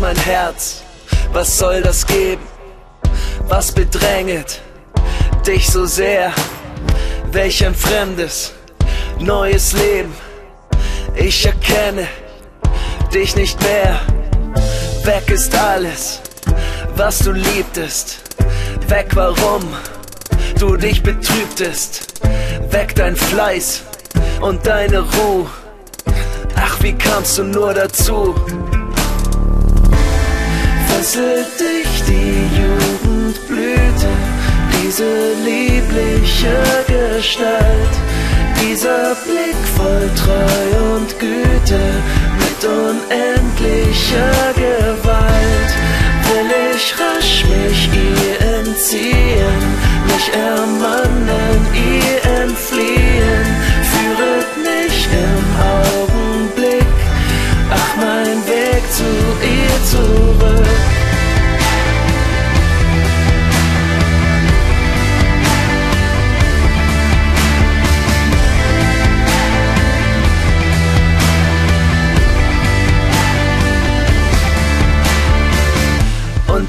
mein Herz, was soll das geben? Was bedränget dich so sehr? Welch ein fremdes, neues Leben. Ich erkenne dich nicht mehr. Weg ist alles, was du liebtest. Weg warum du dich betrübtest. Weg dein Fleiß und deine Ruhe. Ach, wie kamst du nur dazu? Fesselt dich die Jugendblüte, diese liebliche Gestalt, dieser Blick voll Treu und Güte mit unendlicher Gewalt. Will ich rasch mich ihr entziehen, mich ermannen, ihr entfliehen,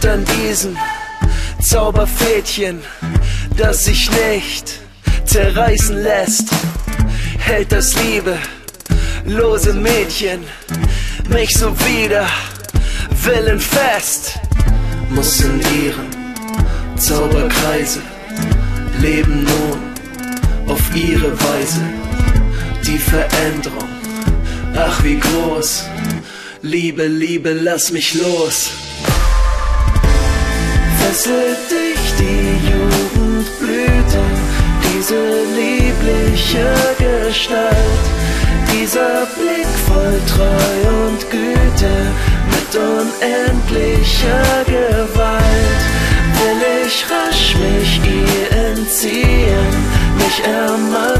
Und an diesem Zauberfädchen, das sich nicht zerreißen lässt, hält das liebe, lose Mädchen mich so wieder willenfest, muss in ihrem Zauberkreise leben nun auf ihre Weise die Veränderung. Ach wie groß, Liebe, Liebe, lass mich los esse dich die Jugendblüte, diese liebliche Gestalt, dieser Blick voll Treu und Güte mit unendlicher Gewalt. Will ich rasch mich ihr entziehen, mich ermahnen?